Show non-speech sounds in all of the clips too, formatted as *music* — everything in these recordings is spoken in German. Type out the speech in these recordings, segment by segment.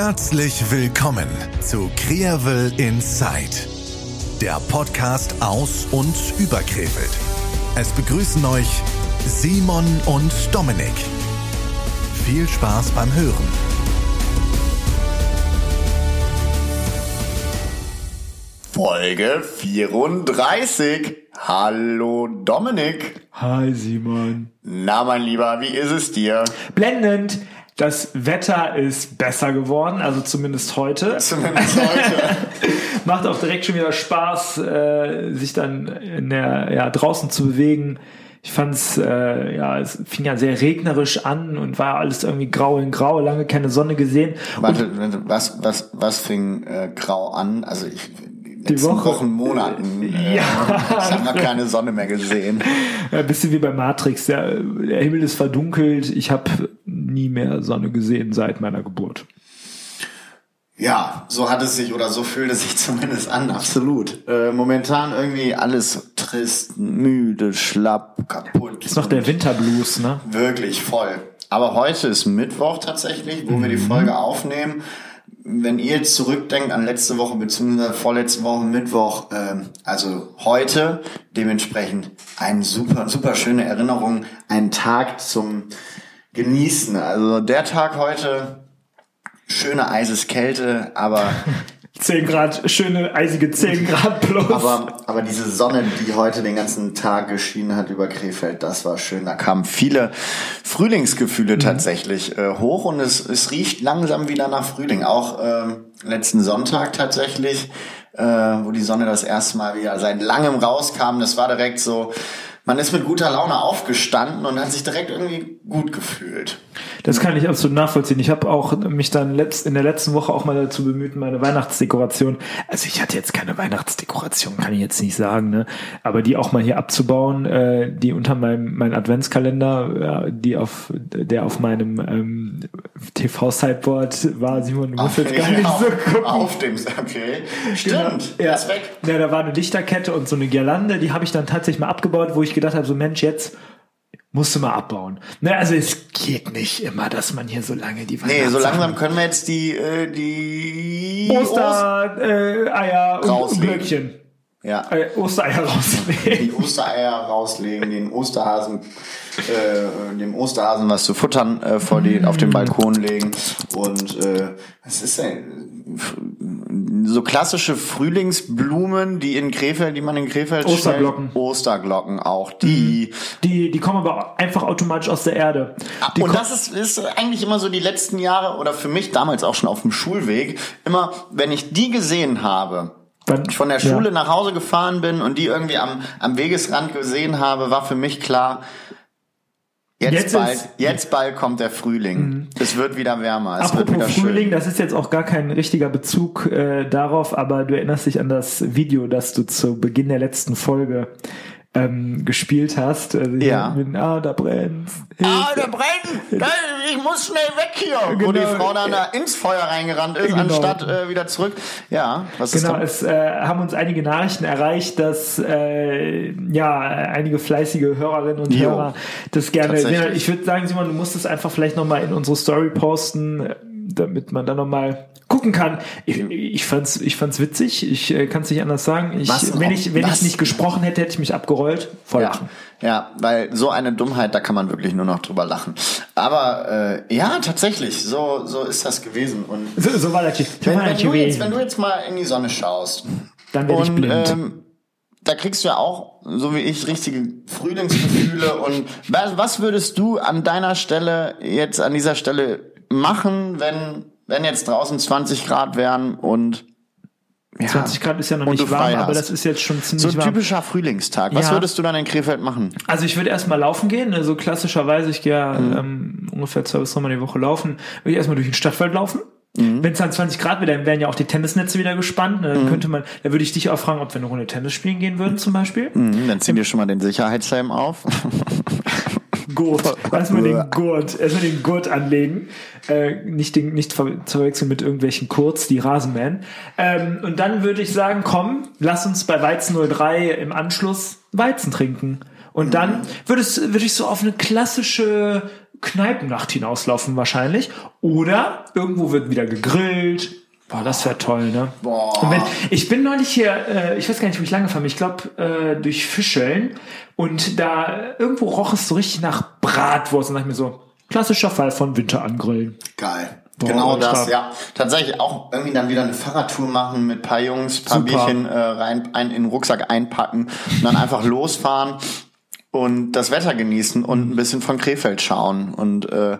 Herzlich willkommen zu Kreavel Inside, der Podcast aus und über Krefeld. Es begrüßen euch Simon und Dominik. Viel Spaß beim Hören. Folge 34. Hallo Dominik. Hi Simon. Na mein Lieber, wie ist es dir? Blendend. Das Wetter ist besser geworden, also zumindest heute. Zumindest heute. *laughs* Macht auch direkt schon wieder Spaß, äh, sich dann in der, ja, draußen zu bewegen. Ich fand es, äh, ja, es fing ja sehr regnerisch an und war alles irgendwie grau in grau, lange keine Sonne gesehen. Warte, was, was, was fing äh, grau an? Also ich, die Woche. Wochen, Monaten. Äh, Ja. Ich habe noch keine Sonne mehr gesehen. *laughs* Ein bisschen wie bei Matrix. Der, der Himmel ist verdunkelt. Ich habe nie mehr Sonne gesehen seit meiner Geburt. Ja, so hat es sich oder so fühlt es sich *laughs* zumindest an, absolut. Äh, momentan irgendwie alles trist, müde, schlapp, kaputt. Ist noch der Winterblues, ne? Wirklich voll. Aber heute ist Mittwoch tatsächlich, wo wir die Folge aufnehmen. Wenn ihr zurückdenkt an letzte Woche beziehungsweise vorletzte Woche Mittwoch, ähm, also heute, dementsprechend eine super, super schöne Erinnerung, ein Tag zum Genießen. Also der Tag heute, schöne Eiseskälte, aber *laughs* 10 Grad, schöne eisige 10 Grad plus. Aber, aber diese Sonne, die heute den ganzen Tag geschienen hat über Krefeld, das war schön. Da kamen viele Frühlingsgefühle tatsächlich äh, hoch und es, es riecht langsam wieder nach Frühling. Auch ähm, letzten Sonntag tatsächlich, äh, wo die Sonne das erste Mal wieder seit langem rauskam. Das war direkt so, man ist mit guter Laune aufgestanden und hat sich direkt irgendwie gut gefühlt. Das kann ich absolut nachvollziehen. Ich habe auch mich dann letzt, in der letzten Woche auch mal dazu bemüht, meine Weihnachtsdekoration, also ich hatte jetzt keine Weihnachtsdekoration, kann ich jetzt nicht sagen, ne? aber die auch mal hier abzubauen, äh, die unter meinem mein Adventskalender, äh, die auf der auf meinem ähm, TV-Sideboard war, Simon, du musst jetzt gar nicht auf, so gucken. auf dem, okay. Stimmt, Ja. ist weg. ja, da war eine Lichterkette und so eine Girlande, die habe ich dann tatsächlich mal abgebaut, wo ich gedacht habe, so Mensch, jetzt musst du mal abbauen. Ne, also es geht nicht immer, dass man hier so lange die Nee, so langsam können wir jetzt die, äh, die Oster, äh, Eier und. Ja. Äh, Ostereier rauslegen. die Ostereier rauslegen, den Osterhasen, äh, dem Osterhasen was zu futtern äh, vor die, auf den Balkon legen und äh, was ist denn so klassische Frühlingsblumen, die in Krefeld, die man in Krefeld Osterglocken. stellt. Osterglocken auch die. Die, die kommen aber einfach automatisch aus der Erde. Die und das ist, ist eigentlich immer so die letzten Jahre oder für mich damals auch schon auf dem Schulweg immer, wenn ich die gesehen habe, Dann- ich von der ja. Schule nach Hause gefahren bin und die irgendwie am, am Wegesrand gesehen habe, war für mich klar, jetzt, Jetzt bald, ist- Mhm. jetzt bald kommt der Frühling. Es wird wieder wärmer, es wird Apropos wieder Frühling, schön. das ist jetzt auch gar kein richtiger Bezug äh, darauf, aber du erinnerst dich an das Video, das du zu Beginn der letzten Folge ähm, gespielt hast. Also Ja. Mit, ah, da brennt's. Ah, der brennt! Ich muss schnell weg hier! Wo Genau. die Frau dann da ins Feuer reingerannt ist, Genau. anstatt äh, wieder zurück. Ja, was ist Genau, da? es äh, haben uns einige Nachrichten erreicht, dass äh, ja einige fleißige Hörerinnen und Jo. Hörer das gerne. Ja, ich würde sagen, Simon, du musst es einfach vielleicht nochmal in unsere Story posten, äh, damit man da nochmal gucken kann. Ich, ich fand's, ich fand's witzig. Ich äh, kann es nicht anders sagen. Ich, Was? wenn ich, wenn Was? ich nicht gesprochen hätte, hätte ich mich abgerollt. Voll Ja, lachen. ja, weil so eine Dummheit, da kann man wirklich nur noch drüber lachen. Aber äh, ja, tatsächlich, so so ist das gewesen. Und So, so war das. Wenn, wenn, du jetzt, wenn du jetzt mal in die Sonne schaust Dann werde ich blind. ähm, da kriegst du ja auch, so wie ich, richtige Frühlingsgefühle. und was, was würdest du an deiner Stelle jetzt an dieser Stelle machen, wenn wenn jetzt draußen 20 Grad wären und ja, 20 Grad ist ja noch nicht warm, aber das ist jetzt schon ziemlich so ein warm. typischer Frühlingstag. Was Ja. würdest du dann in Krefeld machen? Also ich würde erstmal laufen gehen, also klassischerweise, ich gehe ja Mhm. ähm, ungefähr zwei bis dreimal die Woche laufen, würde ich erstmal durch den Stadtwald laufen. Mhm. Wenn es dann 20 Grad wäre, dann wären ja auch die Tennisnetze wieder gespannt. ne, Dann könnte man, da würde ich dich auch fragen, ob wir eine Runde Tennis spielen gehen würden zum Beispiel. Mhm, Dann zieh dir schon mal den Sicherheitshelm auf. *laughs* Gurt. Erstmal den Gurt, erstmal den Gurt anlegen. Äh, nicht, den, nicht ver zu verwechseln mit irgendwelchen Kurz, die Rasenmähen. Ähm, und dann würde ich sagen, komm, lass uns bei Weizen 03 im Anschluss Weizen trinken. Und dann würde es, würde ich so auf eine klassische Kneipennacht hinauslaufen wahrscheinlich. Oder irgendwo wird wieder gegrillt. Boah, das wäre toll, ne? Boah. Wenn, ich bin neulich hier, äh, ich weiß gar nicht, wo ich lange fahre, ich glaube äh, durch Fischeln und da irgendwo roch es so richtig nach Bratwurst und dachte ich mir so, klassischer Fall von Winter angrillen. Geil. Boah, genau das, ja. Tatsächlich auch irgendwie dann wieder eine Fahrradtour machen mit paar Jungs, paar Super. Bierchen äh, rein, ein, in den Rucksack einpacken und dann einfach *laughs* losfahren und das Wetter genießen und ein bisschen von Krefeld schauen und äh,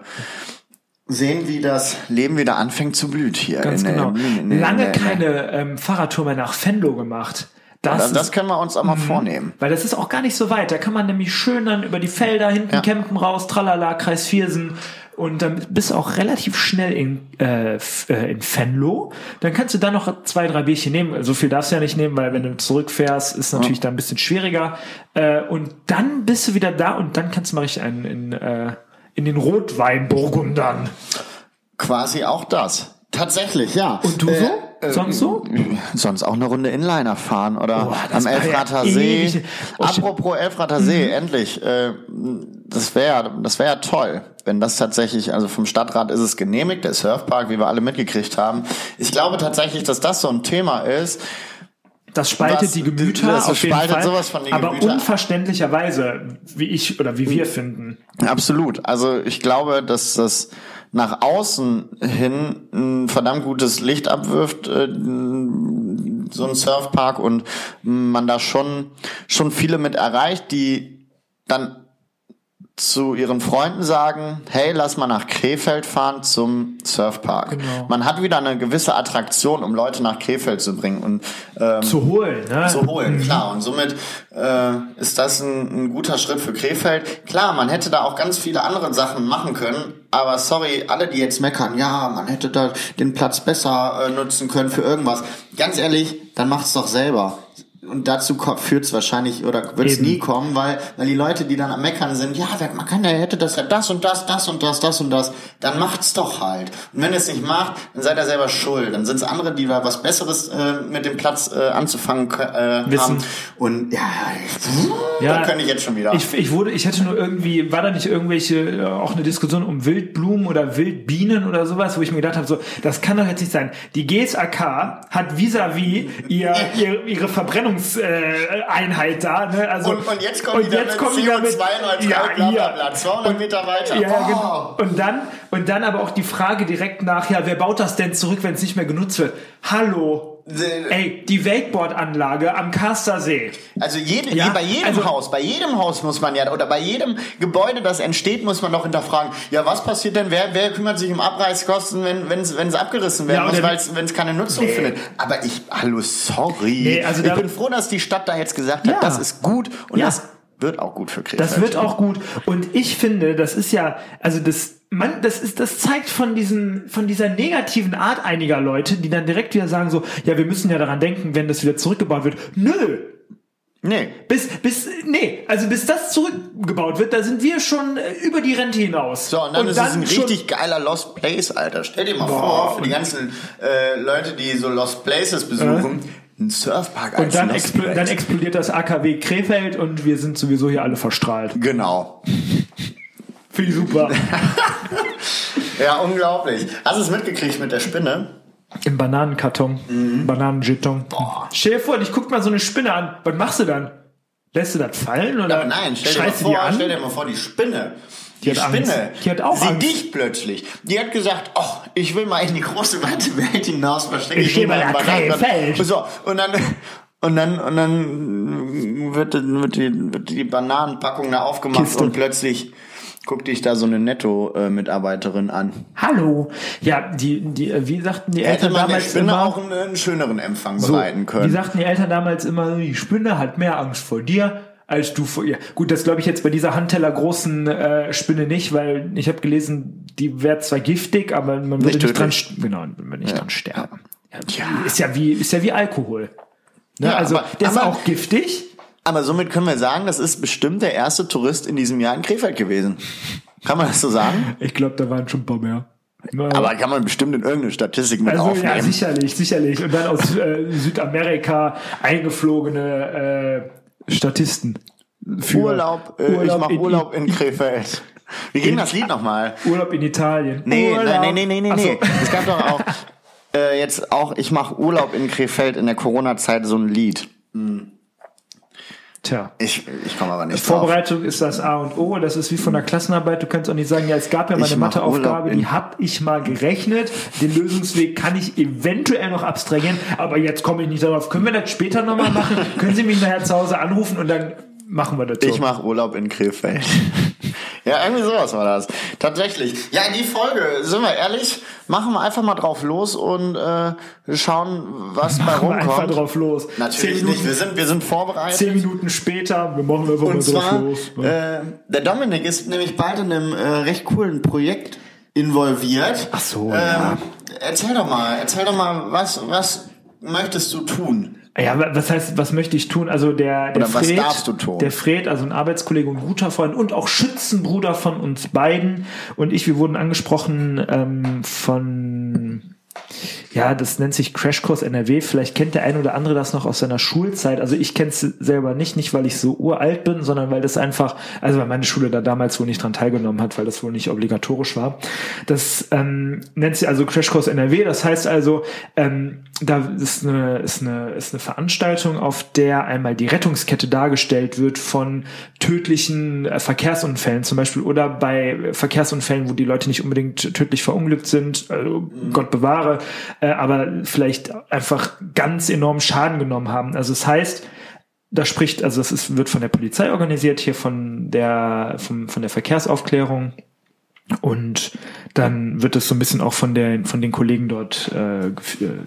sehen, wie das Leben wieder anfängt zu blühen hier. Ganz in, genau. in, in, Lange in, keine ähm, Fahrradtour mehr nach Venlo gemacht. Das, Das, das können wir uns auch mal vornehmen. weil das ist auch gar nicht so weit. Da kann man nämlich schön dann über die Felder hinten Ja. campen raus, tralala, Kreis Viersen. Und dann bist du auch relativ schnell in, äh, äh, in Venlo. Dann kannst du da noch zwei, drei Bierchen nehmen. So viel darfst du ja nicht nehmen, weil wenn du zurückfährst, ist natürlich da ein bisschen schwieriger. Äh, und dann bist du wieder da und dann kannst du mal richtig einen in, äh, in den Rotweinburgundern. Quasi auch das. Tatsächlich, ja. Und du so? Sonst so? Sonst auch eine Runde Inliner fahren oder das am war ja Elfrater See. Oh. Apropos Elfrater See, endlich. Äh, das wäre das wäre ja toll, wenn das tatsächlich, also vom Stadtrat ist es genehmigt, der Surfpark, wie wir alle mitgekriegt haben. Ich glaube tatsächlich, dass das so ein Thema ist. Das spaltet Was- die Gemüter das auf jeden Fall, sowas von die aber Gemüter. unverständlicherweise, wie ich oder wie wir finden. Absolut. Also ich glaube, dass das nach außen hin ein verdammt gutes Licht abwirft, äh, so ein Surfpark und man da schon, schon viele mit erreicht, die dann zu ihren Freunden sagen, hey, lass mal nach Krefeld fahren zum Surfpark. Genau. Man hat wieder eine gewisse Attraktion, um Leute nach Krefeld zu bringen und ähm, Zu holen, ne? zu holen, klar. Und somit äh, ist das ein, ein guter Schritt für Krefeld. Klar, man hätte da auch ganz viele andere Sachen machen können, aber sorry, alle, die jetzt meckern, ja, man hätte da den Platz besser äh, nutzen können für irgendwas. Ganz ehrlich, dann macht's doch selber. Und dazu führt es wahrscheinlich oder wird es nie kommen, weil, weil die Leute, die dann am Meckern sind, ja, wer- man kann, der hätte das ja das und das, das und das, das und das, dann macht's doch halt. Und wenn es nicht macht, dann seid ihr selber schuld. Dann sind es andere, die da was Besseres äh, mit dem Platz äh, anzufangen äh, Wissen. haben. Und ja, Ja, da könnte ich jetzt schon wieder. Ich, ich wurde, ich hätte nur irgendwie, war da nicht irgendwelche, äh, auch eine Diskussion um Wildblumen oder Wildbienen oder sowas, wo ich mir gedacht habe, so, das kann doch jetzt nicht sein. Die GSAK hat vis-à-vis ihr, *laughs* ihr, ihre Verbrennungseinheit da, ne? Also, und, und jetzt kommen die da mit kommen die damit- CO2-neutral, ja, bla bla bla, 200 Meter weiter. Ja, genau. Und dann, und dann aber auch die Frage direkt nach, ja, wer baut das denn zurück, wenn es nicht mehr genutzt wird? Hallo. Ey, die Wakeboard-Anlage am Kaster See. Also jede, Ja, bei jedem also- Haus, bei jedem Haus muss man ja, oder bei jedem Gebäude, das entsteht, muss man doch hinterfragen, ja, was passiert denn, wer, wer kümmert sich um Abreißkosten, wenn wenn es abgerissen werden Ja, muss, wenn es keine Nutzung Nee. findet. Aber ich, hallo, sorry. Nee, also ich da- bin froh, dass die Stadt da jetzt gesagt hat, Ja. das ist gut und das wird auch gut für Krefeld. Das wird auch gut. Und ich finde, das ist ja, also das, man, das ist, das zeigt von diesen, von dieser negativen Art einiger Leute, die dann direkt wieder sagen so, ja, wir müssen ja daran denken, wenn das wieder zurückgebaut wird. Nö. Nee. Bis, bis, nee, also bis das zurückgebaut wird, da sind wir schon äh, über die Rente hinaus. So, und dann ist es ein richtig geiler Lost Place, Alter. Stell dir mal Boah, vor, für die ganzen äh, Leute, die so Lost Places besuchen, ein Surfpark als Und dann, expl Place. dann explodiert das AKW Krefeld und wir sind sowieso hier alle verstrahlt. Genau. Finde ich super. *laughs* Ja, unglaublich. Hast du es mitgekriegt mit der Spinne? Im Bananenkarton. Mhm. Bananenjeton. Stell dir vor, ich guck mal so eine Spinne an. Was machst du dann? Lässt du das fallen oder Aber nein, stell dir, mal du die vor, an? stell dir mal vor, die Spinne. Die, hat Spinne, Angst. Die hat auch sie Angst. dich plötzlich. Die hat gesagt, oh, ich will mal in die große weite Welt hinaus, verstecke Ich geh mich mal in. Krefeld. So, und dann, und dann, und dann wird, wird, die, wird die Bananenpackung da aufgemacht Kiste. und plötzlich guckt dich da so eine Netto-Mitarbeiterin an. Hallo. Ja, die, die, äh, wie sagten die Hätte Eltern man der damals Spinne immer? auch einen, schöneren Empfang so, bereiten Wie können. sagten die Eltern damals immer, die Spinne hat mehr Angst vor dir als du vor ihr. Gut, das glaube ich jetzt bei dieser Handteller großen äh, Spinne nicht, weil ich habe gelesen, die wäre zwar giftig, aber man würde Nicht nicht, dran, genau, man nicht dran sterben. Ja, Ist ja wie, ist ja wie Alkohol. Ne? Ja, also aber- der ist aber- auch giftig. Aber somit können wir sagen, das ist bestimmt der erste Tourist in diesem Jahr in Krefeld gewesen. Kann man das so sagen? Ich glaube, da waren schon ein paar mehr. Aber kann man bestimmt in irgendeine Statistik mit Also ja, aufnehmen. sicherlich, sicherlich. Und dann aus äh, Südamerika eingeflogene äh, Statisten. Für Urlaub, äh, ich mache in- Urlaub in Krefeld. Wie ging das Lied nochmal? Urlaub in Italien. Nee, Urlaub. nein, nee, nee, nee, nee. so. Es gab doch auch äh, jetzt auch, ich mache Urlaub in Krefeld in der Corona-Zeit so ein Lied. Tja. Ich, ich komme aber nicht drauf. Vorbereitung ist das A und O. Das ist wie von der Klassenarbeit. Du kannst auch nicht sagen, ja, es gab ja mal Ich eine mach Matheaufgabe, die habe ich mal gerechnet. Den Lösungsweg kann ich eventuell noch abstrahieren, aber jetzt komme ich nicht darauf. Können wir das später nochmal machen? *laughs* Können Sie mich nachher zu Hause anrufen und dann machen wir das so. Ich mache Urlaub in Krefeld. *laughs* ja, irgendwie sowas war das. Tatsächlich. Ja, in die Folge, sind wir ehrlich, machen wir einfach mal drauf los und äh, schauen, was bei Machen wir einfach rumkommt. drauf los. Natürlich Zehn nicht. Minuten, Wir sind, wir sind vorbereitet. zehn Minuten später, wir machen einfach mal Und drauf zwar, los. äh, der Dominik ist nämlich bald in einem äh, recht coolen Projekt involviert. Ach so, ähm, ja. Erzähl doch mal, erzähl doch mal, was, was möchtest du tun? Ja, wa- was heißt, was möchte ich tun? Also der, der Oder was Fred, darfst du tun? der Fred, also ein Arbeitskollege und guter Freund und auch Schützenbruder von uns beiden und ich, wir wurden angesprochen ähm, von ja, das nennt sich Crashkurs NRW. Vielleicht kennt der ein oder andere das noch aus seiner Schulzeit. Also ich kenne es selber nicht, nicht weil ich so uralt bin, sondern weil das einfach, also weil meine Schule da damals wohl nicht dran teilgenommen hat, weil das wohl nicht obligatorisch war. Das ähm, nennt sich also Crashkurs NRW. Das heißt also, ähm, da ist eine, ist, eine, ist eine Veranstaltung, auf der einmal die Rettungskette dargestellt wird von tödlichen äh, Verkehrsunfällen zum Beispiel oder bei Verkehrsunfällen, wo die Leute nicht unbedingt tödlich verunglückt sind, also Gott bewahre, äh, aber vielleicht einfach ganz enorm Schaden genommen haben. Also es heißt, da spricht, also das ist, wird von der Polizei organisiert, hier von der, vom, von der Verkehrsaufklärung. Und dann wird es so ein bisschen auch von, der, von den Kollegen dort äh,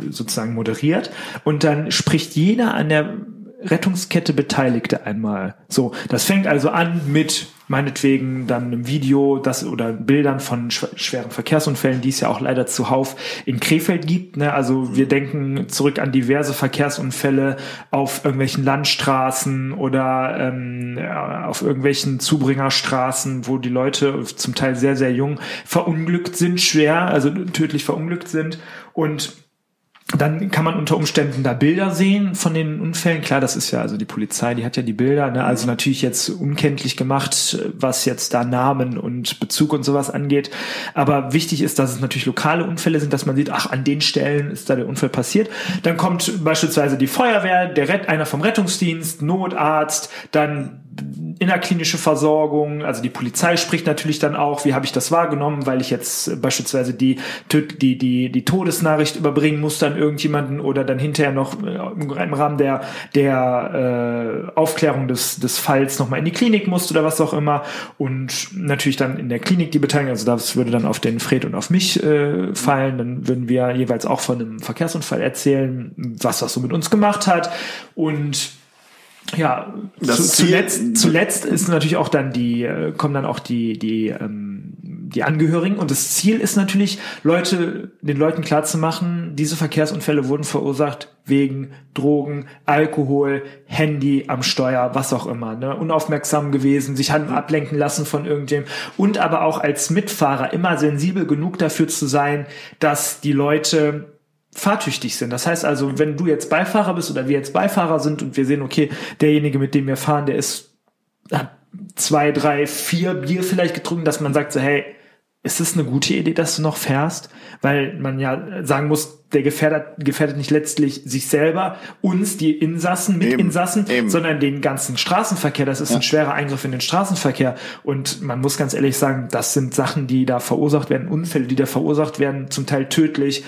sozusagen moderiert. Und dann spricht jeder an der Rettungskette Beteiligte einmal. So, das fängt also an mit meinetwegen dann einem Video das oder Bildern von schw schweren Verkehrsunfällen, die es ja auch leider zuhauf in Krefeld gibt. Ne? Also wir denken zurück an diverse Verkehrsunfälle auf irgendwelchen Landstraßen oder ähm, ja, auf irgendwelchen Zubringerstraßen, wo die Leute zum Teil sehr, sehr jung verunglückt sind, schwer, also tödlich verunglückt sind. Und dann kann man unter Umständen da Bilder sehen von den Unfällen. Klar, das ist ja, also die Polizei, die hat ja die Bilder, ne? also natürlich jetzt unkenntlich gemacht, was jetzt da Namen und Bezug und sowas angeht. Aber wichtig ist, dass es natürlich lokale Unfälle sind, dass man sieht, ach, an den Stellen ist da der Unfall passiert. Dann kommt beispielsweise die Feuerwehr, der Rett, einer vom Rettungsdienst, Notarzt, dann innerklinische Versorgung, also die Polizei spricht natürlich dann auch, wie habe ich das wahrgenommen, weil ich jetzt beispielsweise die, die, die, die Todesnachricht überbringen muss an irgendjemanden oder dann hinterher noch äh, im Rahmen der, der äh, Aufklärung des, des Falls nochmal in die Klinik musste oder was auch immer. Und natürlich dann in der Klinik die Beteiligung, also das würde dann auf den Fred und auf mich äh, fallen, dann würden wir jeweils auch von einem Verkehrsunfall erzählen, was das so mit uns gemacht hat. Und ja, zu, zuletzt, zuletzt ist natürlich auch dann die, äh, kommen dann auch die, die, ähm, die Angehörigen. Und das Ziel ist natürlich, Leute, den Leuten klarzumachen, diese Verkehrsunfälle wurden verursacht wegen Drogen, Alkohol, Handy am Steuer, was auch immer, ne? unaufmerksam gewesen, sich haben ablenken lassen von irgendwem und aber auch als Mitfahrer immer sensibel genug dafür zu sein, dass die Leute fahrtüchtig sind. Das heißt also, wenn du jetzt Beifahrer bist oder wir jetzt Beifahrer sind und wir sehen, okay, derjenige, mit dem wir fahren, der ist hat zwei, drei, vier Bier vielleicht getrunken, dass man sagt so, hey, ist es eine gute Idee, dass du noch fährst? Weil man ja sagen muss, der gefährdet, gefährdet nicht letztlich sich selber, uns, die Insassen, Mitinsassen, eben. sondern den ganzen Straßenverkehr. Das ist ein schwerer Eingriff in den Straßenverkehr. Und man muss ganz ehrlich sagen, das sind Sachen, die da verursacht werden, Unfälle, die da verursacht werden, zum Teil tödlich.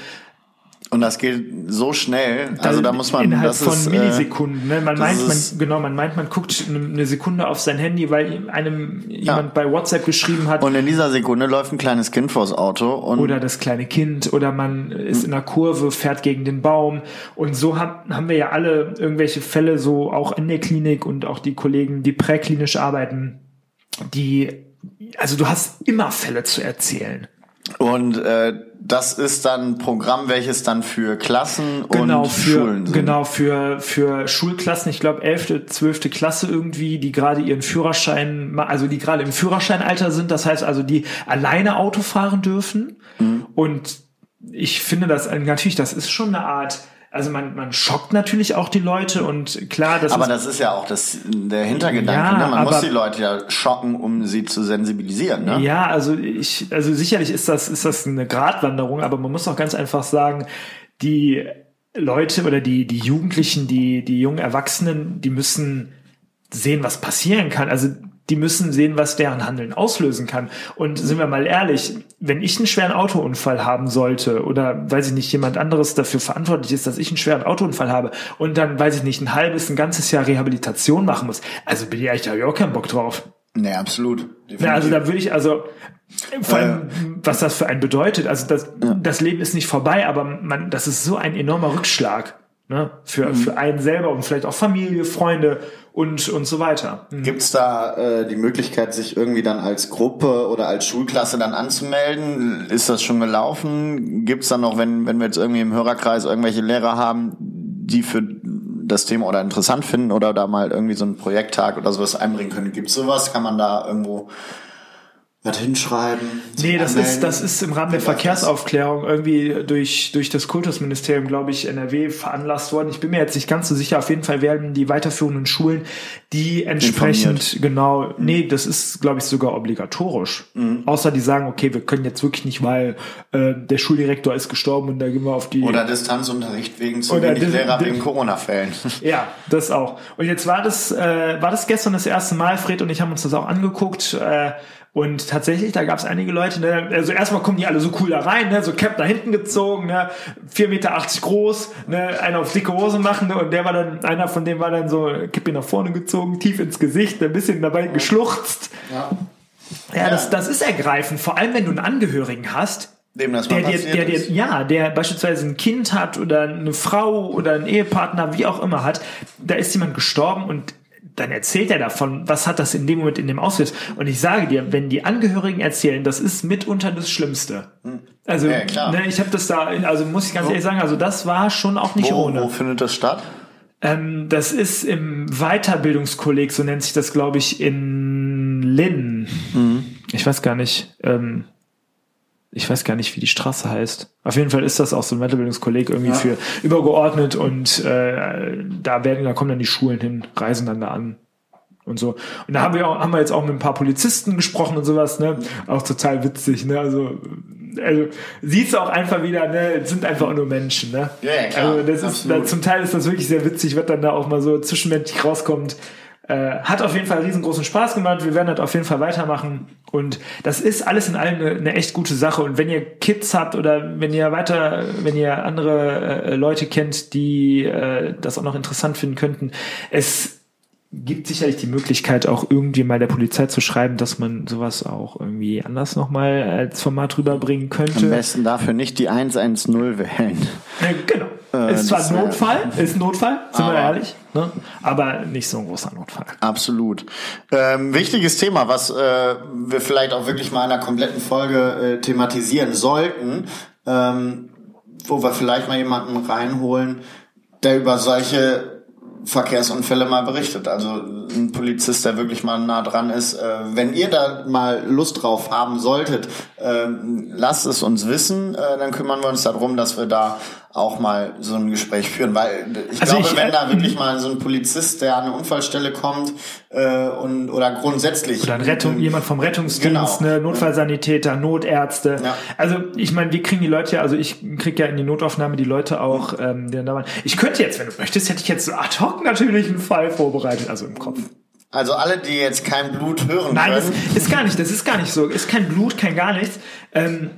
Und das geht so schnell. Also da muss man innerhalb das von ist, äh, Millisekunden. Ne? Man meint, man genau, man meint, man guckt eine Sekunde auf sein Handy, weil einem jemand bei WhatsApp geschrieben hat Und in dieser Sekunde läuft ein kleines Kind vors Auto und oder das kleine Kind oder man ist in einer Kurve, fährt gegen den Baum und so haben, haben wir ja alle irgendwelche Fälle so auch in der Klinik und auch die Kollegen, die präklinisch arbeiten, die also du hast immer Fälle zu erzählen. Und äh, das ist dann ein Programm, welches dann für Klassen genau und für Schulen sind. genau für für Schulklassen ich glaube 11., 12. Klasse irgendwie die gerade ihren Führerschein also die gerade im Führerscheinalter sind das heißt also die alleine Auto fahren dürfen Mhm. und ich finde das äh, natürlich das ist schon eine Art also man, man schockt natürlich auch die Leute und klar, das Aber ist, das ist ja auch das, der Hintergedanke. Ja, ne? Man aber- muss die Leute ja schocken, um sie zu sensibilisieren. Ne? Ja, also ich, also sicherlich ist das, ist das eine Gratwanderung, aber man muss auch ganz einfach sagen, die Leute oder die, die Jugendlichen, die, die jungen Erwachsenen, die müssen sehen, was passieren kann. Also die müssen sehen, was deren Handeln auslösen kann. Und sind wir mal ehrlich, wenn ich einen schweren Autounfall haben sollte oder weiß ich nicht, jemand anderes dafür verantwortlich ist, dass ich einen schweren Autounfall habe und dann, weiß ich nicht, ein halbes, ein ganzes Jahr Rehabilitation machen muss, also bin ich eigentlich, da auch keinen Bock drauf. Nee, absolut. Ja, also da würde ich also vor allem, was das für einen bedeutet. Also das, das Leben ist nicht vorbei, aber man, das ist so ein enormer Rückschlag ne? für, Mhm. für einen selber und vielleicht auch Familie, Freunde und und so weiter. Mhm. Gibt's da äh, die Möglichkeit, sich irgendwie dann als Gruppe oder als Schulklasse dann anzumelden? Ist das schon gelaufen? Gibt's da noch, wenn, wenn wir jetzt irgendwie im Hörerkreis irgendwelche Lehrer haben, die für das Thema oder interessant finden oder da mal irgendwie so einen Projekttag oder sowas einbringen können? Gibt's sowas? Kann man da irgendwo was hinschreiben? Nee, das anmelden? ist, das ist im Rahmen der? Verkehrsaufklärung irgendwie durch, durch das Kultusministerium, glaube ich, NRW veranlasst worden. Ich bin mir jetzt nicht ganz so sicher. Auf jeden Fall werden die weiterführenden Schulen, die entsprechend, genau, nee, das ist, glaube ich, sogar obligatorisch. Mhm. Außer die sagen, okay, wir können jetzt wirklich nicht, weil äh, der Schuldirektor ist gestorben und da gehen wir auf die. Oder Distanzunterricht wegen zu Oder wenig Lehrer wegen Corona-Fällen. *laughs* Ja, das auch. Und jetzt war das, äh, war das gestern das erste Mal, Fred und ich haben uns das auch angeguckt. Äh, und tatsächlich, da gab es einige Leute, ne, also erstmal kommen die alle so cool da rein, ne, so Cap nach hinten gezogen, ne, 4,80 Meter groß, ne, einer auf dicke Hose machen, ne, und der war dann, einer von dem war dann so, Kippe nach vorne gezogen, tief ins Gesicht, ein bisschen dabei geschluchzt. Ja. Ja, Das, das ist ergreifend, vor allem wenn du einen Angehörigen hast, Dem das mal der, der, passiert der, der, ist. ja, der beispielsweise ein Kind hat oder eine Frau oder einen Ehepartner, wie auch immer hat, da ist jemand gestorben und dann erzählt er davon, was hat das in dem Moment in dem ausgelöst. Und ich sage dir, wenn die Angehörigen erzählen, das ist mitunter das Schlimmste. Also, Ja, ne, ich habe das da, also muss ich ganz ehrlich sagen, also das war schon auch nicht Wo, ohne. wo findet das statt? Ähm, das ist im Weiterbildungskolleg, so nennt sich das, glaube ich, in Linn. Ich weiß gar nicht. Ähm, ich weiß gar nicht, wie die Straße heißt. Auf jeden Fall ist das auch so ein Weiterbildungskolleg irgendwie für übergeordnet und äh, da werden, da kommen dann die Schulen hin, reisen dann da an und so. Und da haben wir auch, haben wir jetzt auch mit ein paar Polizisten gesprochen und sowas, ne? Auch total witzig, ne? Also, also siehst du auch einfach wieder, ne? Es sind einfach nur Menschen, ne? Ja, ja, klar. Also das ist, da, zum Teil ist das wirklich sehr witzig, was dann da auch mal so zwischenmenschlich rauskommt. Äh, hat auf jeden Fall riesengroßen Spaß gemacht. Wir werden das auf jeden Fall weitermachen. Und das ist alles in allem eine, eine echt gute Sache. Und wenn ihr Kids habt oder wenn ihr weiter, wenn ihr andere äh, Leute kennt, die äh, das auch noch interessant finden könnten, es gibt sicherlich die Möglichkeit, auch irgendwie mal der Polizei zu schreiben, dass man sowas auch irgendwie anders nochmal als Format rüberbringen Am könnte. besten dafür nicht die 110 wählen. Äh, genau. Äh, ist zwar Notfall, ist ein Notfall, sind wir Aber- ehrlich, ne? aber nicht so ein großer Notfall. Absolut. Ähm, wichtiges Thema, was äh, wir vielleicht auch wirklich mal in einer kompletten Folge äh, thematisieren sollten, ähm, wo wir vielleicht mal jemanden reinholen, der über solche Verkehrsunfälle mal berichtet. Also ein Polizist, der wirklich mal nah dran ist. Äh, wenn ihr da mal Lust drauf haben solltet, ähm, lasst es uns wissen. Äh, dann kümmern wir uns darum, dass wir da auch mal so ein Gespräch führen. Weil ich Also glaube, ich, wenn da wirklich mal so ein Polizist, der an eine Unfallstelle kommt äh, und oder grundsätzlich Oder ein Rettung, jemand vom Rettungsdienst, Genau. ne, Notfallsanitäter, Notärzte. Ja. Also ich meine, wir kriegen die Leute ja, also ich krieg ja in die Notaufnahme die Leute auch, ähm, die dann da waren. Ich könnte jetzt, wenn du möchtest, hätte ich jetzt so ad hoc natürlich einen Fall vorbereitet, also im Kopf. Also alle, die jetzt kein Blut hören Nein, das können. ist gar nicht, das ist gar nicht so. Ist kein Blut, kein gar nichts. Ähm,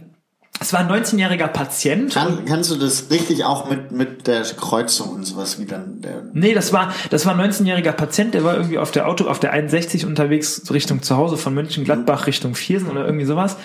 es war ein 19-jähriger Patient. Kann, kannst du das richtig auch mit, mit der Kreuzung und sowas wie dann der Nee, das war, das war ein 19-jähriger Patient, der war irgendwie auf der Auto, auf der 61 unterwegs Richtung zu Hause von Mönchengladbach Richtung Viersen oder irgendwie sowas.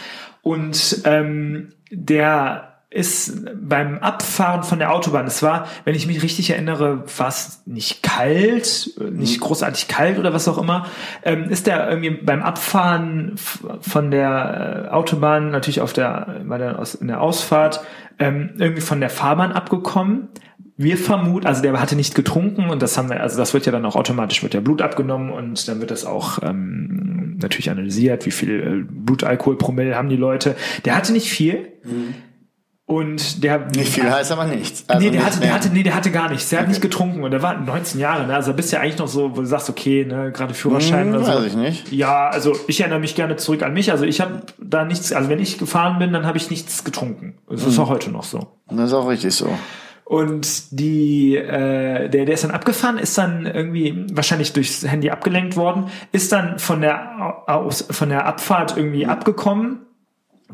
Und ähm, der ist beim Abfahren von der Autobahn, es war, wenn ich mich richtig erinnere, war es nicht kalt, nicht großartig kalt oder was auch immer, ähm, ist der irgendwie beim Abfahren von der äh, Autobahn, natürlich auf der, bei der aus, in der Ausfahrt, ähm, irgendwie von der Fahrbahn abgekommen. Wir vermuten, also der hatte nicht getrunken und das haben wir, also das wird ja dann auch automatisch, wird ja Blut abgenommen und dann wird das auch ähm, natürlich analysiert, wie viel äh, Blutalkoholpromille haben die Leute. Der hatte nicht viel. Und der Nicht viel heißt aber nichts. Also nee, der hatte, der hatte, nee, der hatte gar nichts. Der hat nicht getrunken und der war 19 Jahre. Ne? Also bist ja eigentlich noch so, wo du sagst, okay, ne, gerade Führerschein Hm, oder so. weiß ich nicht. Ja, also ich erinnere mich gerne zurück an mich. Also ich habe da nichts, also wenn ich gefahren bin, dann habe ich nichts getrunken. Das Hm. ist auch heute noch so. Das ist auch richtig so. Und die, äh, der, der ist dann abgefahren, ist dann irgendwie wahrscheinlich durchs Handy abgelenkt worden, ist dann von der aus, von der Abfahrt irgendwie abgekommen,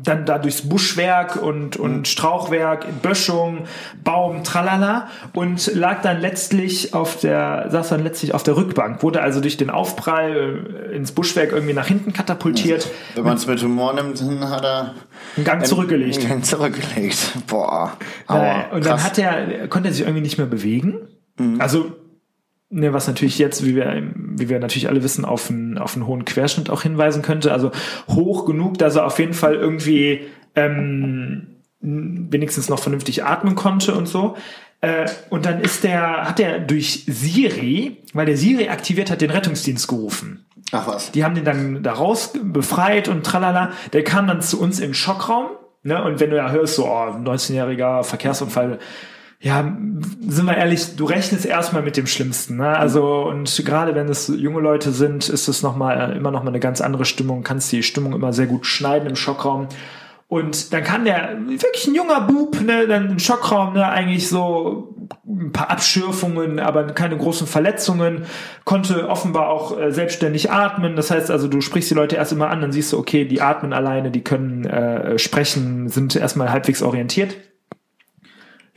dann da durchs Buschwerk und, und Strauchwerk, Böschung, Baum, tralala und lag dann letztlich auf der, saß dann letztlich auf der Rückbank, wurde also durch den Aufprall ins Buschwerk irgendwie nach hinten katapultiert, Wenn man es mit Humor nimmt, dann hat er einen Gang zurückgelegt. einen zurückgelegt. Boah. Aua, und dann krass. hat er, konnte er sich irgendwie nicht mehr bewegen. Mhm. Also, ne, was natürlich jetzt, wie wir, wie wir natürlich alle wissen, auf einen, auf einen hohen Querschnitt auch hinweisen könnte. Also hoch genug, dass er auf jeden Fall irgendwie ähm, wenigstens noch vernünftig atmen konnte und so. Äh, und dann ist der, hat er durch Siri, weil der Siri aktiviert hat, den Rettungsdienst gerufen. Ach was. Die haben den dann da raus befreit und tralala. Der kam dann zu uns den Schockraum. Ne? Und wenn du ja hörst, so, oh, 19-jähriger Verkehrsunfall, ja, sind wir ehrlich, du rechnest erstmal mit dem Schlimmsten. Ne? Also, und gerade wenn es junge Leute sind, ist es noch mal, immer noch mal eine ganz andere Stimmung, kannst die Stimmung immer sehr gut schneiden im Schockraum. Und dann kann der, wirklich ein junger Bub, ne, dann im Schockraum, ne, eigentlich so ein paar Abschürfungen, aber keine großen Verletzungen, konnte offenbar auch äh, selbstständig atmen. Das heißt also, du sprichst die Leute erst immer an, dann siehst du, okay, die atmen alleine, die können äh, sprechen, sind erstmal halbwegs orientiert.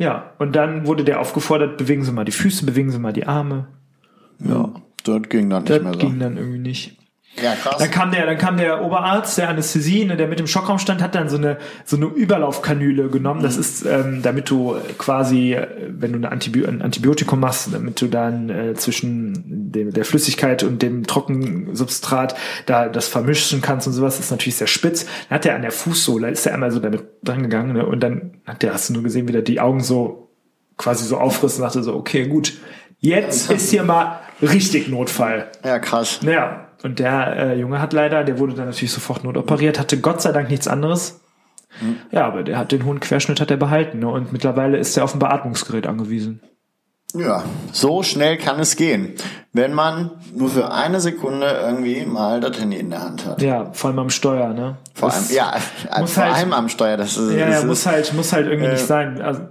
Ja, und dann wurde der aufgefordert, bewegen Sie mal die Füße, bewegen Sie mal die Arme. Ja, das ging dann nicht Das mehr so. ging dann irgendwie nicht. Ja, krass. Dann kam der, dann kam der Oberarzt, der Anästhesie, ne, der mit dem Schockraum stand, hat dann so eine so eine Überlaufkanüle genommen. Das ist, ähm, damit du quasi, äh, wenn du eine Antibi ein Antibiotikum machst, damit du dann äh, zwischen dem, der Flüssigkeit und dem Trockensubstrat da das vermischen kannst und sowas. Das ist natürlich sehr spitz. Dann hat er an der Fußsohle, ist er einmal so damit dran gegangen ne, und dann hat der, hast du nur gesehen, wie der die Augen so quasi so aufriss und dachte so, okay, gut, jetzt ist hier mal richtig Notfall. ja, krass. Naja, und der äh, Junge hat leider, der wurde dann natürlich sofort notoperiert, hatte Gott sei Dank nichts anderes. Ja, aber der hat den hohen Querschnitt hat er behalten ne? und mittlerweile ist er auf ein Beatmungsgerät angewiesen. Ja, so schnell kann es gehen, wenn man nur für eine Sekunde irgendwie mal das Handy in der Hand hat. Ja, vor allem am Steuer, ne? Vor allem, Das- ja, muss vor halt- allem am Steuer. Das ist, Ja, das ja, muss ist, halt, muss halt irgendwie äh, nicht sein. Also,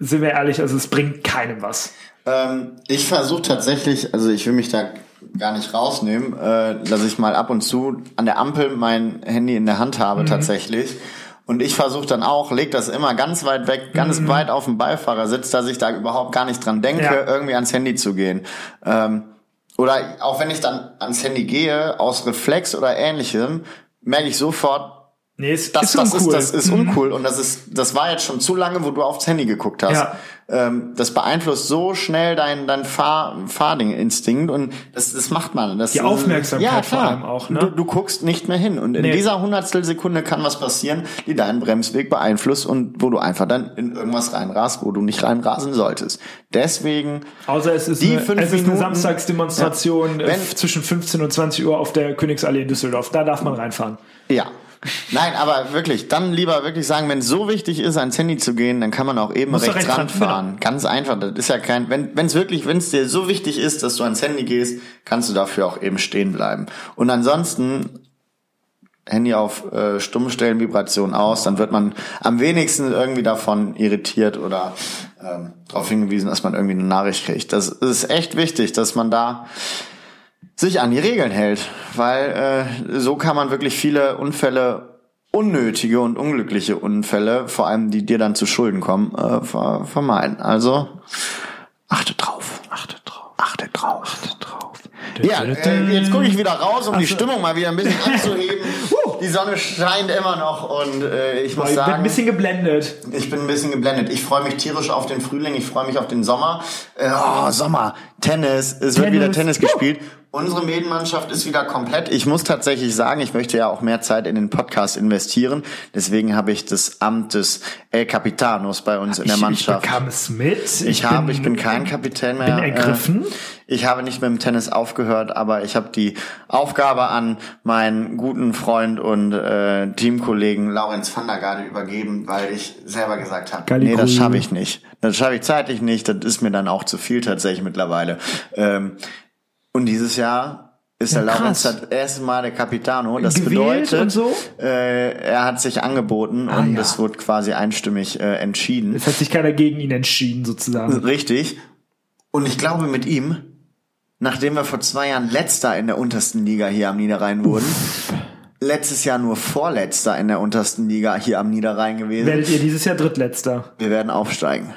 sind wir ehrlich, also es bringt keinem was. Ähm, ich versuche tatsächlich, also ich will mich da gar nicht rausnehmen, äh, dass ich mal ab und zu an der Ampel mein Handy in der Hand habe Mhm. tatsächlich. Und ich versuche dann auch, leg das immer ganz weit weg, ganz Mhm. weit auf dem Beifahrersitz, dass ich da überhaupt gar nicht dran denke, Ja. irgendwie ans Handy zu gehen. Ähm, oder auch wenn ich dann ans Handy gehe, aus Reflex oder ähnlichem, merke ich sofort, Nee, es das, ist das, uncool. Mhm. ist, das ist uncool und das ist, das war jetzt schon zu lange, wo du aufs Handy geguckt hast. Ja. Ähm, das beeinflusst so schnell dein, dein Fahr, Fahrding-Instinkt und das, das macht man. Das, Die Aufmerksamkeit ja, vor allem auch, ne? Du, du guckst nicht mehr hin und in Nee. dieser Hundertstel Sekunde kann was passieren, die deinen Bremsweg beeinflusst und wo du einfach dann in irgendwas reinrast, wo du nicht reinrasen solltest. Deswegen Außer es ist, Die eine, fünf es ist eine Minuten- Samstagsdemonstration Ja. äh, Wenn- zwischen 15 und 20 Uhr auf der Königsallee in Düsseldorf. Da darf man reinfahren. Ja. Nein, aber wirklich, dann lieber wirklich sagen, wenn es so wichtig ist, ans Handy zu gehen, dann kann man auch eben rechts rechts ranfahren. ran, Ganz einfach. Das ist ja kein, wenn es wirklich, wenn es dir so wichtig ist, dass du ans Handy gehst, kannst du dafür auch eben stehen bleiben. Und ansonsten Handy auf äh, stumm stellen, Vibration aus, dann wird man am wenigsten irgendwie davon irritiert oder ähm, darauf hingewiesen, dass man irgendwie eine Nachricht kriegt. Das ist echt wichtig, dass man da sich an die Regeln hält, weil äh, so kann man wirklich viele Unfälle, unnötige und unglückliche Unfälle, vor allem die dir dann zu Schulden kommen, äh, ver vermeiden. Also achte drauf, achte drauf, achte drauf, achte drauf. Ja, äh, jetzt gucke ich wieder raus, um die Stimmung mal wieder ein bisschen *laughs* anzuheben. die Sonne scheint immer noch und äh, ich muss Ich bin ein sagen, bisschen geblendet. ich bin ein bisschen geblendet. Ich freue mich tierisch auf den Frühling, ich freue mich auf den Sommer. Äh, oh, Sommer, Tennis, es wird Tennis. wieder Tennis gespielt. Unsere Medienmannschaft ist wieder komplett. Ich muss tatsächlich sagen, ich möchte ja auch mehr Zeit in den Podcast investieren. Deswegen habe ich das Amt des El Capitanos bei uns in der Mannschaft. Ich bekam es mit. Ich, ich habe, ich bin kein Kapitän mehr. Bin ergriffen. Äh, ich habe nicht mit dem Tennis aufgehört, aber ich habe die Aufgabe an meinen guten Freund und äh, Teamkollegen Laurenz van der Garde übergeben, weil ich selber gesagt habe, Galli nee, das schaffe ich nicht. Das schaffe ich zeitlich nicht. Das ist mir dann auch zu viel tatsächlich mittlerweile. Ähm, und dieses Jahr ist ja, der Laurenz das erste Mal der Capitano. Das Gewählt bedeutet, so? äh, er hat sich angeboten ah, und es ja. wurde quasi einstimmig äh, entschieden. Es hat sich keiner gegen ihn entschieden, sozusagen. Richtig. Und ich glaube, mit ihm, nachdem wir vor zwei Jahren letzter in der untersten Liga hier am Niederrhein wurden, letztes Jahr nur Vorletzter in der untersten Liga hier am Niederrhein gewesen. Werdet ihr dieses Jahr Drittletzter? Wir werden aufsteigen.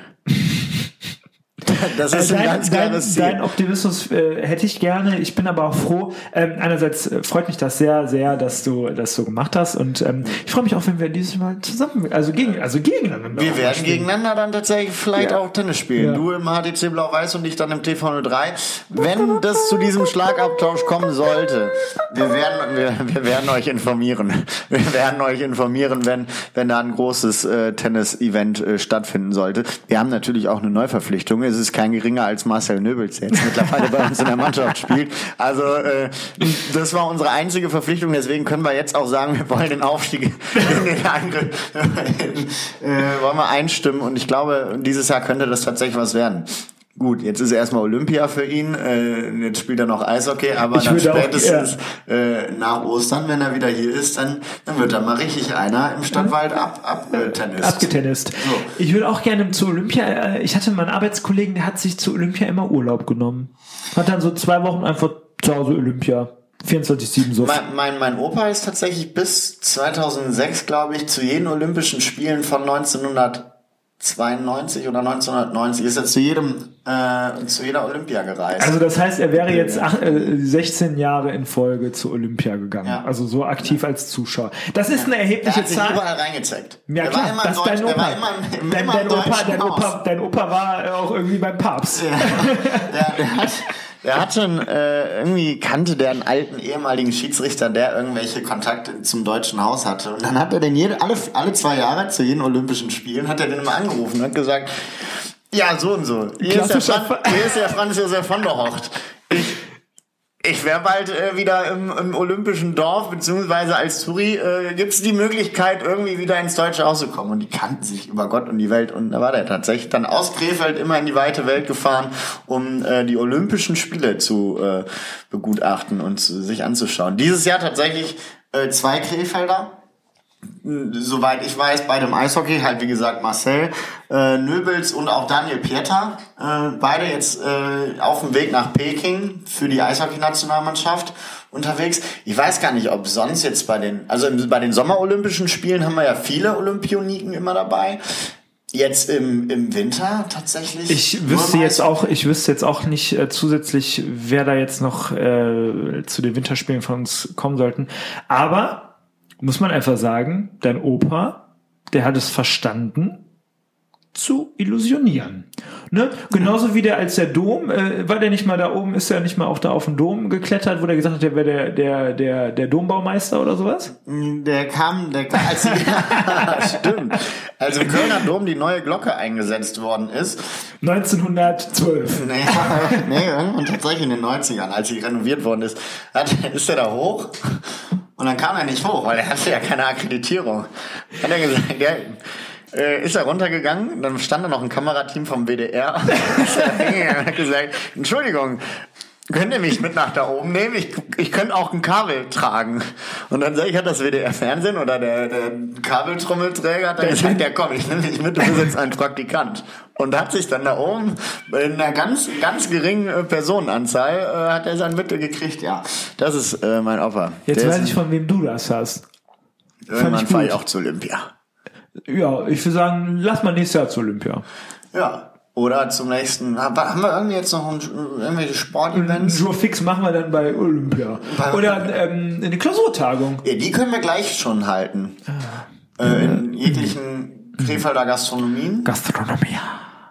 *laughs* Das ist dein, ein ganz klares Ziel. Dein Optimismus äh, hätte ich gerne. Ich bin aber auch froh. Ähm, einerseits äh, freut mich das sehr, sehr, dass du das so gemacht hast. Und ähm, ich freue mich auch, wenn wir dieses Mal zusammen, also gegen, also gegeneinander. Wir werden spielen. gegeneinander dann tatsächlich vielleicht ja. auch Tennis spielen. Ja. Du im HTC Blau-Weiß und ich dann im TV03. Wenn das zu diesem Schlagabtausch kommen sollte, wir werden, wir, wir werden euch informieren. Wir werden euch informieren, wenn, wenn da ein großes äh, Tennis-Event äh, stattfinden sollte. Wir haben natürlich auch eine Neuverpflichtung. Es ist kein geringer als Marcel Nöbels, der jetzt mittlerweile bei uns in der Mannschaft spielt. Also äh, das war unsere einzige Verpflichtung, deswegen können wir jetzt auch sagen, wir wollen den Aufstieg in den Angriff äh, wollen wir einstimmen und ich glaube, dieses Jahr könnte das tatsächlich was werden. Gut, jetzt ist erstmal Olympia für ihn, äh, jetzt spielt er noch Eishockey, aber ich dann spätestens auch, ja. äh, nach Ostern, wenn er wieder hier ist, dann, dann wird da mal richtig einer im Stadtwald ab, ab äh, Tennis. abgetennist. So. Ich würde auch gerne zu Olympia, äh, ich hatte meinen Arbeitskollegen, der hat sich zu Olympia immer Urlaub genommen. Hat dann so zwei Wochen einfach zu Hause Olympia. 24-7 so. Mein, mein, mein Opa ist tatsächlich bis 2006, glaube ich, zu jeden Olympischen Spielen von 1900 92 oder 1990 ist er zu jedem äh, zu jeder Olympia gereist. Also das heißt, er wäre jetzt ach, äh, 16 Jahre in Folge zu Olympia gegangen. Ja. Also so aktiv ja. als Zuschauer. Das ist eine erhebliche er hat Zahl. überall reingezeigt. Ja der klar, das ist dein Opa. dein, dein, Opa dein, Opa, dein Opa war auch irgendwie beim Papst. Ja. der, der hat der hatte äh, irgendwie kannte der einen alten ehemaligen Schiedsrichter, der irgendwelche Kontakte zum deutschen Haus hatte. Und dann hat er den jede, alle, alle zwei Jahre zu jeden Olympischen Spielen hat er den immer angerufen und hat gesagt, ja, so und so. Hier, ist der, Fran hier ist der Franz Josef von der Hocht. Ich, ich wäre bald äh, wieder im, im olympischen Dorf, beziehungsweise als Touri äh, gibt es die Möglichkeit, irgendwie wieder ins deutsche Haus zu kommen. Und die kannten sich über Gott und die Welt. Und da war der tatsächlich dann aus Krefeld immer in die weite Welt gefahren, um äh, die Olympischen Spiele zu äh, begutachten und zu, sich anzuschauen. Dieses Jahr tatsächlich äh, zwei Krefelder soweit ich weiß, bei dem Eishockey halt wie gesagt Marcel äh, Nöbels und auch Daniel Pieter, äh, beide jetzt äh, auf dem Weg nach Peking für die Eishockey-Nationalmannschaft unterwegs. Ich weiß gar nicht, ob sonst jetzt bei den, also bei den Sommerolympischen Spielen haben wir ja viele Olympioniken immer dabei. Jetzt im, im Winter tatsächlich. Ich wüsste jetzt auch, ich wüsste jetzt auch nicht äh, zusätzlich, wer da jetzt noch äh, zu den Winterspielen von uns kommen sollten. Aber muss man einfach sagen, dein Opa, der hat es verstanden, zu illusionieren. Ne? Genauso wie der als der Dom, äh, war der nicht mal da oben, ist er nicht mal auch da auf den Dom geklettert, wo der gesagt hat, der wäre der, der, der, der Dombaumeister oder sowas? Der kam, der kam, als die, *laughs* stimmt. Als im Kölner Dom die neue Glocke eingesetzt worden ist. 1912. *laughs* Nee, nee irgendwann tatsächlich in den 90ern, als sie renoviert worden ist, hat, ist er da hoch und dann kam er nicht hoch, weil er hatte ja keine Akkreditierung. Hat er gesagt, ja, äh, ist er runtergegangen, dann stand da noch ein Kamerateam vom WDR *laughs* und hat gesagt, Entschuldigung, könnt ihr mich mit nach da oben nehmen? Ich, ich könnte auch ein Kabel tragen. Und dann sag ich, hat das WDR-Fernsehen oder der, der Kabeltrommelträger hat dann gesagt, ja komm, ich nehme dich mit, du bist jetzt ein Praktikant. Und hat sich dann da oben in einer ganz, ganz geringen äh, Personenanzahl äh, hat er sein Mittel gekriegt. Ja, das ist äh, mein Opfer. Jetzt der weiß ich, von wem du das hast. Irgendwann fahre ich auch zu Olympia. Ja, ich würde sagen, lass mal nächstes Jahr zu Olympia. Ja, oder zum nächsten. Haben wir irgendwie jetzt noch ein, irgendwelche Sportevents? So fix machen wir dann bei Olympia. Bei Oder ähm, eine Klausurtagung. Ja, die können wir gleich schon halten. Ah. Äh, in jeglichen Krefelder Gastronomien. Gastronomie.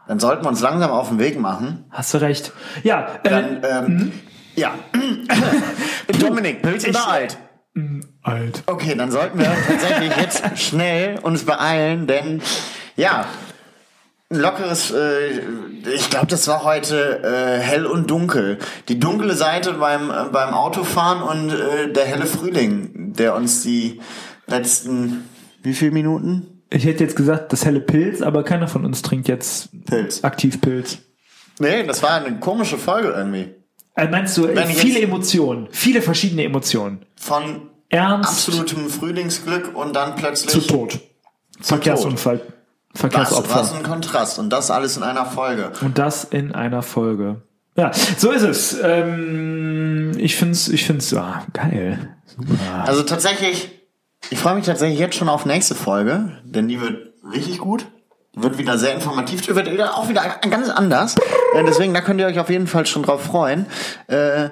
Dann sollten wir uns langsam auf den Weg machen. Hast du recht. Ja. Äh, dann, ähm, mhm. Ja. *laughs* Dominik, Pilz oder alt? Alt. Okay, dann sollten wir tatsächlich jetzt *laughs* schnell uns beeilen, denn ja, ein lockeres, äh, ich glaube, das war heute äh, hell und dunkel. Die dunkle Seite beim, äh, beim Autofahren und äh, der helle Frühling, der uns die letzten, wie viele Minuten? Ich hätte jetzt gesagt, das helle Pilz, aber keiner von uns trinkt jetzt Pilz. aktiv Pilz. Nee, das war eine komische Folge irgendwie. Äh, meinst du, äh, Wenn viele Emotionen, viele verschiedene Emotionen. Von Ernst absolutem Frühlingsglück und dann plötzlich zu Tod. Verkehrsunfall. was, Verkehrsopfer. was ein Kontrast und das alles in einer Folge. Und das in einer Folge. Ja, so ist es. Ähm, ich find's, ich find's, ah, geil. Super. Also tatsächlich, ich freue mich tatsächlich jetzt schon auf nächste Folge, denn die wird richtig gut. Wird wieder sehr informativ, wird wieder, auch wieder ganz anders. Äh, Deswegen, da könnt ihr euch auf jeden Fall schon drauf freuen. Äh,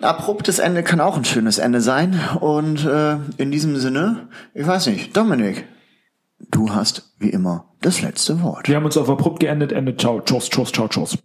abruptes Ende kann auch ein schönes Ende sein. Und äh, in diesem Sinne, ich weiß nicht, Dominik, du hast wie immer das letzte Wort. Wir haben uns auf abrupt geendet. Ende. Ciao, tschüss, tschüss, ciao, tschüss.